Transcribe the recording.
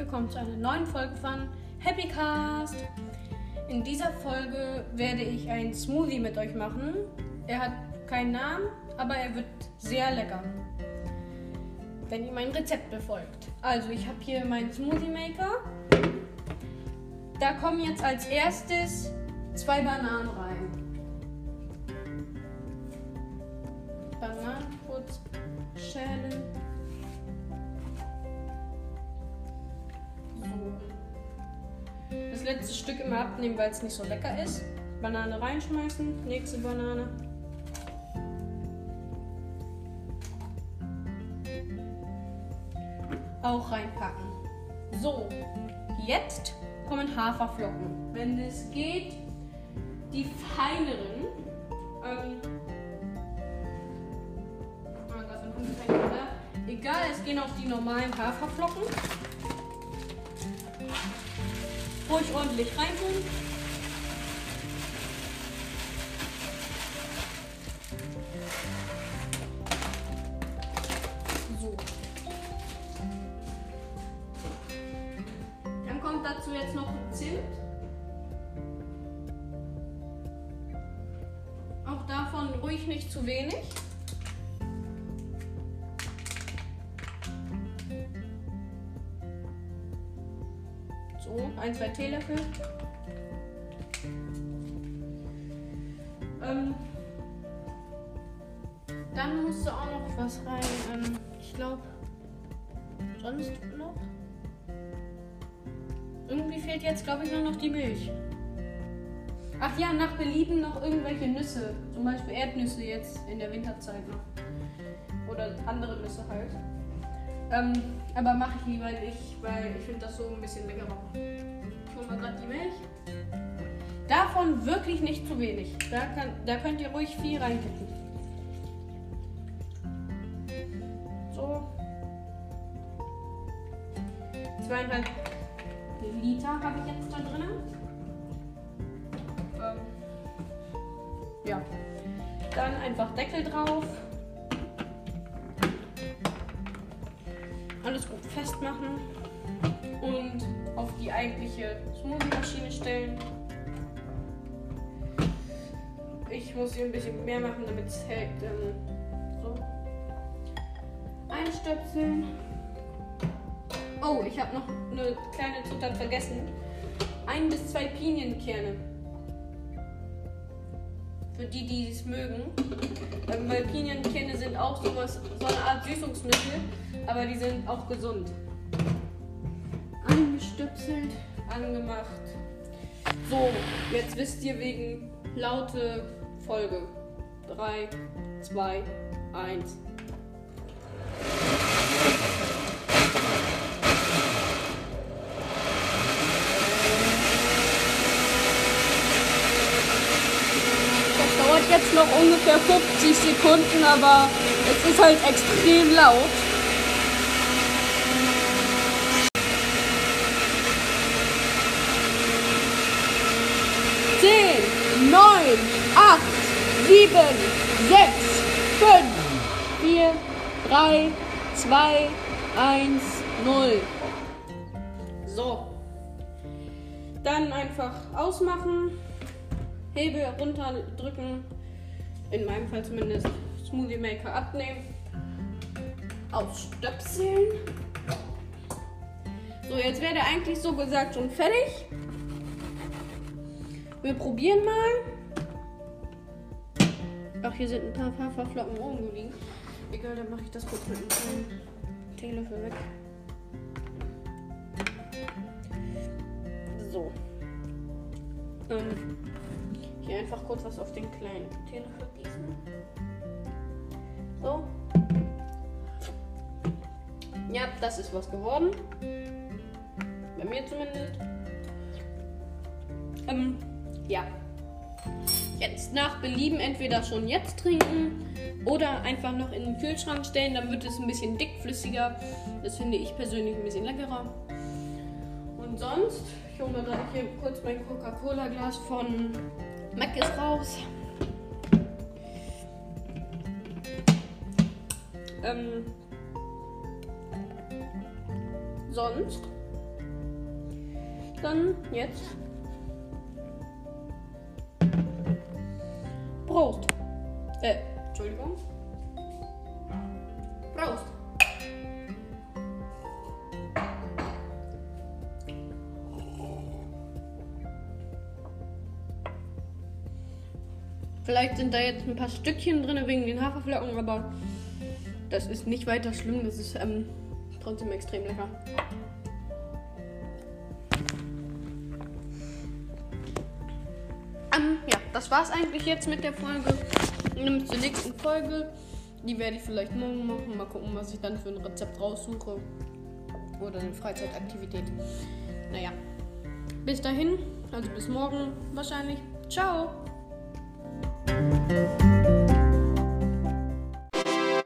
willkommen zu einer neuen Folge von Happy Cast. In dieser Folge werde ich ein Smoothie mit euch machen. Er hat keinen Namen, aber er wird sehr lecker, wenn ihr mein Rezept befolgt. Also, ich habe hier meinen Smoothie Maker. Da kommen jetzt als erstes zwei Bananen rein. So. Das letzte Stück immer abnehmen, weil es nicht so lecker ist. Banane reinschmeißen. Nächste Banane. Auch reinpacken. So, jetzt kommen Haferflocken. Wenn es geht, die feineren. Ähm, mehr. Egal, es gehen auch die normalen Haferflocken. Ruhig ordentlich reintun. So. Dann kommt dazu jetzt noch Zimt. Auch davon ruhig nicht zu wenig. So, ein, zwei Teelöffel. Ähm, dann musst du auch noch was rein. Ähm, ich glaube, sonst noch. Irgendwie fehlt jetzt, glaube ich, nur noch die Milch. Ach ja, nach Belieben noch irgendwelche Nüsse. Zum Beispiel Erdnüsse jetzt in der Winterzeit noch. Oder andere Nüsse halt. Ähm, aber mache ich lieber nicht, weil ich finde das so ein bisschen leckerer. Ich hole mal gerade die Milch. Davon wirklich nicht zu wenig. Da, kann, da könnt ihr ruhig viel reinkippen. So. Zweieinhalb Liter habe ich jetzt da drin. Ähm, ja. Dann einfach Deckel drauf. Alles gut festmachen und auf die eigentliche Smoothie-Maschine stellen. Ich muss hier ein bisschen mehr machen, damit es hält. Ähm, so. Einstöpseln. Oh, ich habe noch eine kleine Zutat vergessen. Ein bis zwei Pinienkerne. Für die, die es mögen. Ähm, weil Pinienkerne auch sowas, so eine Art Süßungsmittel, aber die sind auch gesund. Angestöpselt, angemacht. So, jetzt wisst ihr wegen laute Folge. 3, 2, 1. Das dauert jetzt noch ungefähr 50 Sekunden, aber es ist halt extrem laut. Zehn, neun, acht, sieben, sechs, fünf, vier, drei, zwei, eins, null. So. Dann einfach ausmachen. Hebel runterdrücken. In meinem Fall zumindest Smoothie Maker abnehmen. Ausstöpseln. So, jetzt wäre der eigentlich so gesagt schon fertig. Wir probieren mal. Ach, hier sind ein paar Haferflocken oben liegen. Egal, dann mache ich das kurz mit einem Teelöffel weg. So. Ähm, hier einfach kurz was auf den kleinen Teelöffel gießen. So. Ja, das ist was geworden. Bei mir zumindest. Ähm, ja. Jetzt nach Belieben entweder schon jetzt trinken oder einfach noch in den Kühlschrank stellen. Dann wird es ein bisschen dickflüssiger. Das finde ich persönlich ein bisschen leckerer. Und sonst, ich hole mir gerade hier kurz mein Coca-Cola-Glas von Mc's raus. Ähm, sonst dann jetzt. Prost. Äh, Entschuldigung. Vielleicht sind da jetzt ein paar Stückchen drin wegen den Haferflocken, aber das ist nicht weiter schlimm. Das ist ähm, trotzdem extrem lecker. Ähm, ja, das war's eigentlich jetzt mit der Folge. Nimm zur nächsten Folge. Die werde ich vielleicht morgen machen. Mal gucken, was ich dann für ein Rezept raussuche. Oder eine Freizeitaktivität. Naja. Bis dahin, also bis morgen wahrscheinlich. Ciao! Thank you.